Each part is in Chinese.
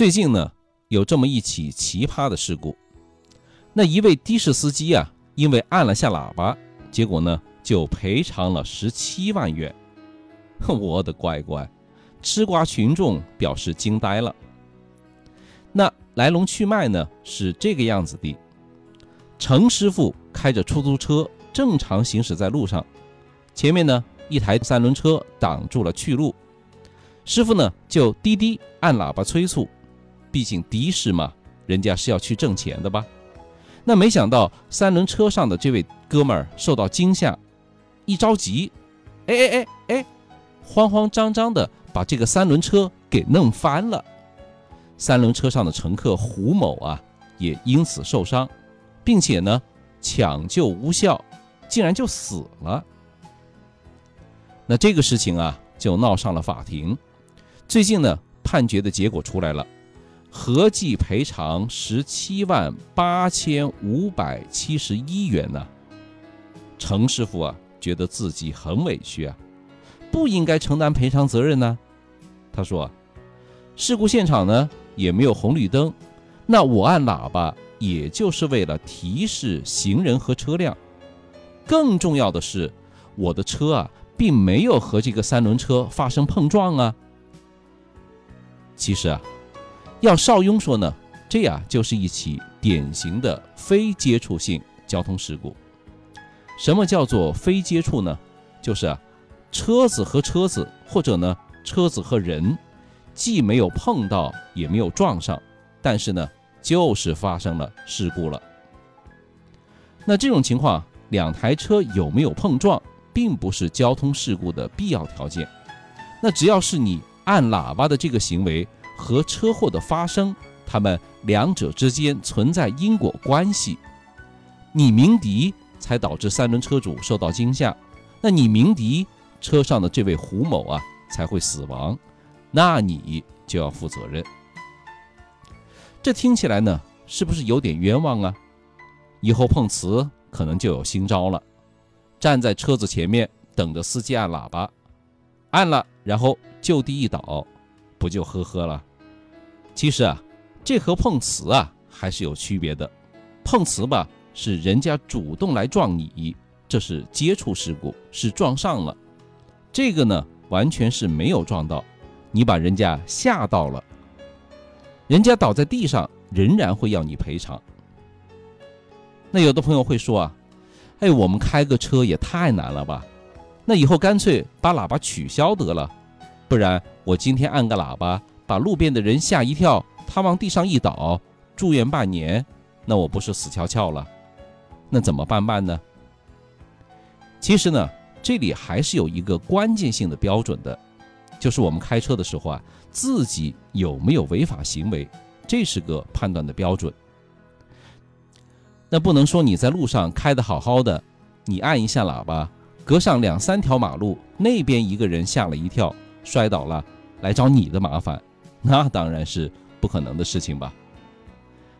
最近呢，有这么一起奇葩的事故。那一位的士司机啊，因为按了下喇叭，结果呢就赔偿了十七万元。我的。乖乖，吃瓜群众表示惊呆了。那来龙去脉呢是这个样子的：程师傅开着出租车正常行驶在路上，前面呢一台三轮车挡住了去路，师傅呢就滴滴按喇叭催促，毕竟的士嘛，人家是要去挣钱的吧。那没想到三轮车上的这位哥们儿受到惊吓，一着急，哎哎哎哎，慌慌张张的把这个三轮车给弄翻了。三轮车上的乘客胡某啊，也因此受伤，并且呢抢救无效，竟然就死了。那这个事情啊，就闹上了法庭。最近呢，判决的结果出来了。合计赔偿十七万八千五百七十一元呢。程师傅啊，觉得自己很委屈啊，不应该承担赔偿责任呢。他说，事故现场呢也没有红绿灯，那我按喇叭也就是为了提示行人和车辆。更重要的是，我的车啊并没有和这个三轮车发生碰撞啊。其实啊。要邵雍说呢，这呀就是一起典型的非接触性交通事故。什么叫做非接触呢？就是啊，车子和车子，或者呢车子和人，既没有碰到，也没有撞上，但是呢就是发生了事故了。那这种情况，两台车有没有碰撞，并不是交通事故的必要条件。那只要是你按喇叭的这个行为。和车祸的发生，他们两者之间存在因果关系。你鸣笛才导致三轮车主受到惊吓，那你鸣笛车上的这位胡某啊才会死亡，那你就要负责任。这听起来呢，是不是有点冤枉啊？以后碰瓷可能就有新招了，站在车子前面等着司机按喇叭，按了然后就地一倒，不就呵呵了？其实啊，这和碰瓷啊还是有区别的。碰瓷吧是人家主动来撞你，这是接触事故，是撞上了。这个呢完全是没有撞到，你把人家吓到了，人家倒在地上仍然会要你赔偿。那有的朋友会说啊，哎，我们开个车也太难了吧？那以后干脆把喇叭取消得了，不然我今天按个喇叭。把路边的人吓一跳，他往地上一倒，住院半年，那我不是死翘翘了？那怎么办办呢？其实呢，这里还是有一个关键性的标准的，就是我们开车的时候啊，自己有没有违法行为，这是个判断的标准。那不能说你在路上开的好好的，你按一下喇叭，隔上两三条马路，那边一个人吓了一跳，摔倒了，来找你的麻烦。那当然是不可能的事情吧。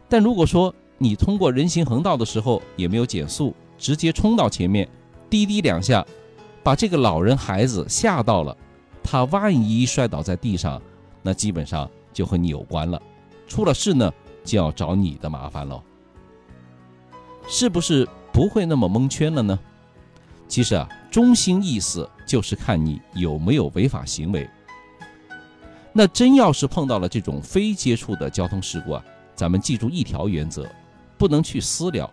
但如果说你通过人行横道的时候也没有减速，直接冲到前面，滴滴两下，把这个老人孩子吓到了，他万一摔倒在地上，那基本上就和你有关了。出了事呢，就要找你的麻烦喽。是不是不会那么蒙圈了呢？其实啊，中心意思就是看你有没有违法行为。那真要是碰到了这种非接触的交通事故啊，咱们记住一条原则，不能去私了，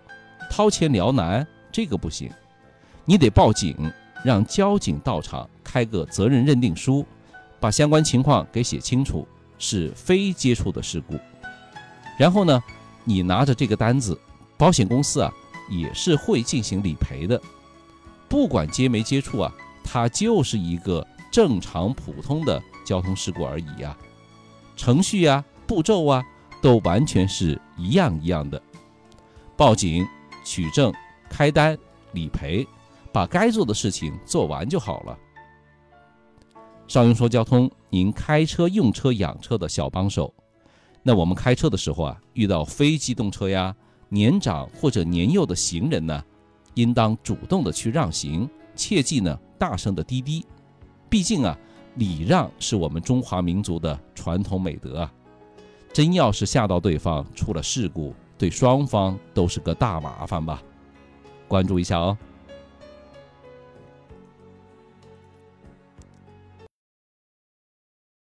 掏钱撩男这个不行，你得报警，让交警到场开个责任认定书，把相关情况给写清楚，是非接触的事故。然后呢，你拿着这个单子，保险公司啊也是会进行理赔的，不管接没接触啊，它就是一个正常普通的。交通事故而已呀，程序呀、步骤啊，都完全是一样一样的。报警、取证、开单、理赔，把该做的事情做完就好了。邵雍说：“交通，您开车、用车、养车的小帮手。那我们开车的时候啊，遇到非机动车呀、年长或者年幼的行人呢，应当主动的去让行，切记呢大声的滴滴。毕竟啊。”礼让是我们中华民族的传统美德啊，真要是吓到对方，出了事故，对双方都是个大麻烦吧？关注一下哦。